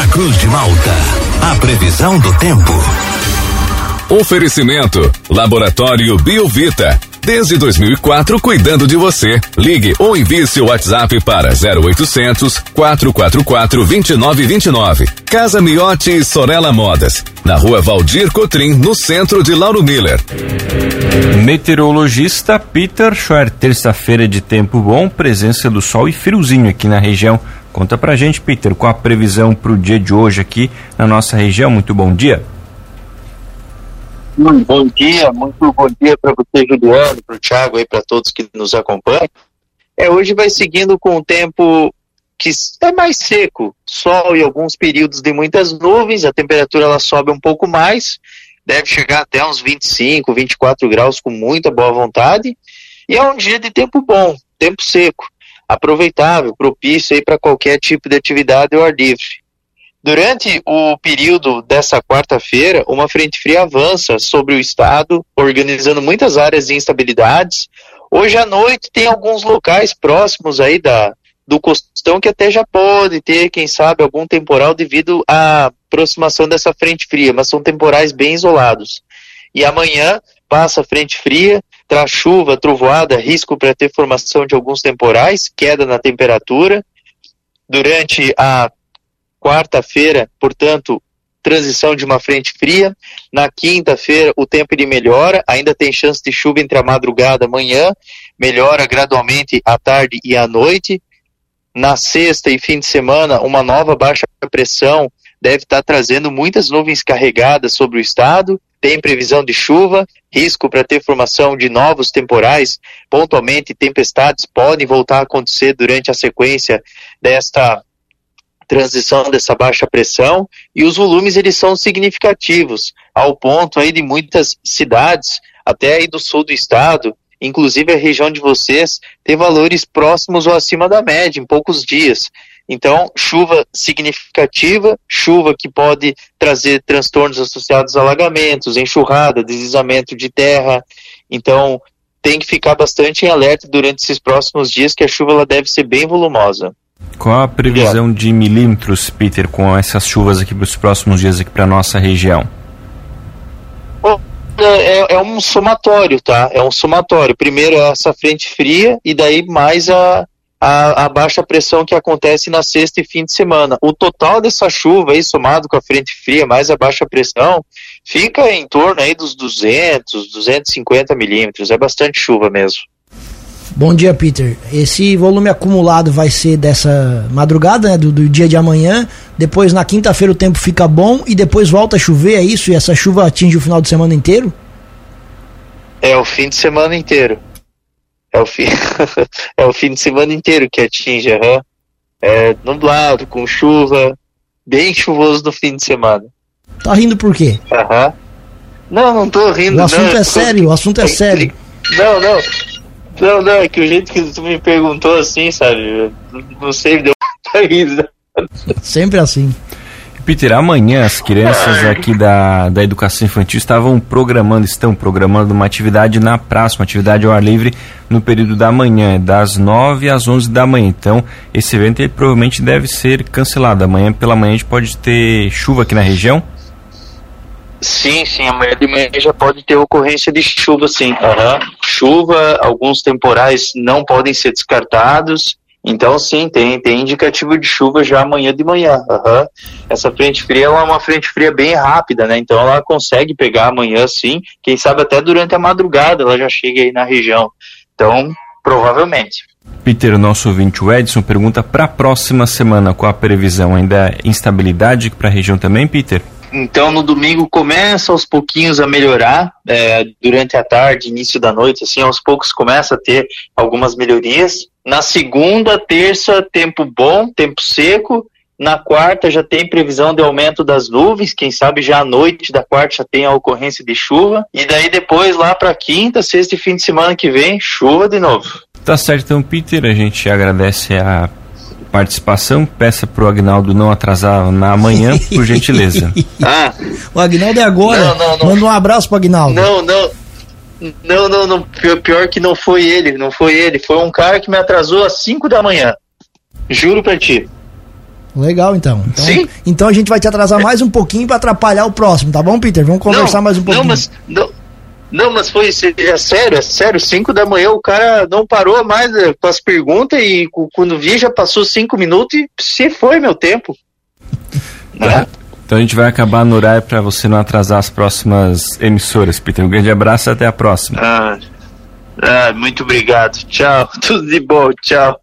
Na Cruz de Malta, a previsão do tempo. Oferecimento: Laboratório Biovita. Desde 2004, cuidando de você. Ligue ou envie seu WhatsApp para 0800 444 2929. Casa Miotti e Sorella Modas. Na rua Valdir Cotrim, no centro de Lauro Miller. Meteorologista Peter Schoer, terça-feira de tempo bom, presença do sol e friozinho aqui na região. Conta pra gente, Peter, qual a previsão pro dia de hoje aqui na nossa região. Muito bom dia. Muito bom dia, muito bom dia para você, Juliano, para o Thiago e para todos que nos acompanham. É, hoje vai seguindo com o tempo que é mais seco, sol e alguns períodos de muitas nuvens, a temperatura ela sobe um pouco mais, deve chegar até uns 25, 24 graus com muita boa vontade, e é um dia de tempo bom, tempo seco, aproveitável, propício aí para qualquer tipo de atividade ao ar livre. Durante o período dessa quarta-feira, uma frente fria avança sobre o estado, organizando muitas áreas de instabilidades. Hoje à noite tem alguns locais próximos aí da, do costão que até já pode ter, quem sabe, algum temporal devido à aproximação dessa frente fria, mas são temporais bem isolados. E amanhã passa a frente fria, traz chuva, trovoada, risco para ter formação de alguns temporais, queda na temperatura. Durante a quarta-feira, portanto, transição de uma frente fria. Na quinta-feira, o tempo ele melhora, ainda tem chance de chuva entre a madrugada e amanhã, melhora gradualmente à tarde e à noite. Na sexta e fim de semana, uma nova baixa pressão deve estar trazendo muitas nuvens carregadas sobre o estado. Tem previsão de chuva, risco para ter formação de novos temporais. Pontualmente, tempestades podem voltar a acontecer durante a sequência desta transição dessa baixa pressão e os volumes eles são significativos ao ponto aí de muitas cidades até aí do sul do estado inclusive a região de vocês ter valores próximos ou acima da média em poucos dias então chuva significativa chuva que pode trazer transtornos associados a alagamentos enxurrada deslizamento de terra então tem que ficar bastante em alerta durante esses próximos dias que a chuva ela deve ser bem volumosa qual a previsão de milímetros, Peter, com essas chuvas aqui para os próximos dias aqui para nossa região? É, é, um somatório, tá? É um somatório. Primeiro essa frente fria e daí mais a, a, a, baixa pressão que acontece na sexta e fim de semana. O total dessa chuva aí, somado com a frente fria mais a baixa pressão, fica em torno aí dos 200, 250 milímetros. É bastante chuva mesmo. Bom dia, Peter. Esse volume acumulado vai ser dessa madrugada, né, do, do dia de amanhã. Depois, na quinta-feira, o tempo fica bom e depois volta a chover, é isso? E essa chuva atinge o final de semana inteiro? É o fim de semana inteiro. É o fim, é o fim de semana inteiro que atinge, uhum. É nublado, com chuva, bem chuvoso no fim de semana. Tá rindo por quê? Aham. Não, não tô rindo. O assunto não, é sério, o assunto é sério. Não, não. Não, não, é que o jeito que tu me perguntou assim, sabe? Não sei, deu muita risa. Sempre assim. Peter, amanhã as crianças aqui da, da educação infantil estavam programando, estão programando uma atividade na praça, uma atividade ao ar livre no período da manhã, das 9 às 11 da manhã. Então, esse evento ele, provavelmente deve ser cancelado. Amanhã pela manhã a gente pode ter chuva aqui na região? Sim, sim, amanhã de manhã já pode ter ocorrência de chuva, sim. Uhum. Chuva, alguns temporais não podem ser descartados. Então, sim, tem, tem indicativo de chuva já amanhã de manhã. Uhum. Essa frente fria é uma frente fria bem rápida, né? Então ela consegue pegar amanhã, sim. Quem sabe até durante a madrugada ela já chega aí na região. Então, provavelmente. Peter, nosso ouvinte, o Edson, pergunta para a próxima semana qual a previsão? Ainda é instabilidade para a região também, Peter? Então, no domingo começa aos pouquinhos a melhorar, é, durante a tarde, início da noite, assim, aos poucos começa a ter algumas melhorias. Na segunda, terça, tempo bom, tempo seco. Na quarta já tem previsão de aumento das nuvens, quem sabe já à noite da quarta já tem a ocorrência de chuva. E daí depois lá para quinta, sexta e fim de semana que vem, chuva de novo. Tá certo então, Peter, a gente agradece a participação. Peça pro Agnaldo não atrasar na manhã, por gentileza. ah. O Agnaldo é agora. Não, não, não. Manda um abraço pro Agnaldo. Não, não. Não, não, não. Pior que não foi ele, não foi ele. Foi um cara que me atrasou às 5 da manhã. Juro pra ti. Legal, então. então. Sim. Então a gente vai te atrasar mais um pouquinho para atrapalhar o próximo, tá bom, Peter? Vamos conversar não, mais um pouquinho. Não, mas, não, não, mas foi é sério, é sério. Cinco da manhã o cara não parou mais é, com as perguntas e quando vi já passou cinco minutos e se foi meu tempo. Né? Então a gente vai acabar no horário para você não atrasar as próximas emissoras, Peter. Um grande abraço e até a próxima. Ah, ah, muito obrigado. Tchau. Tudo de bom. Tchau.